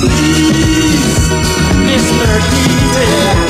Please, Mr. Easy.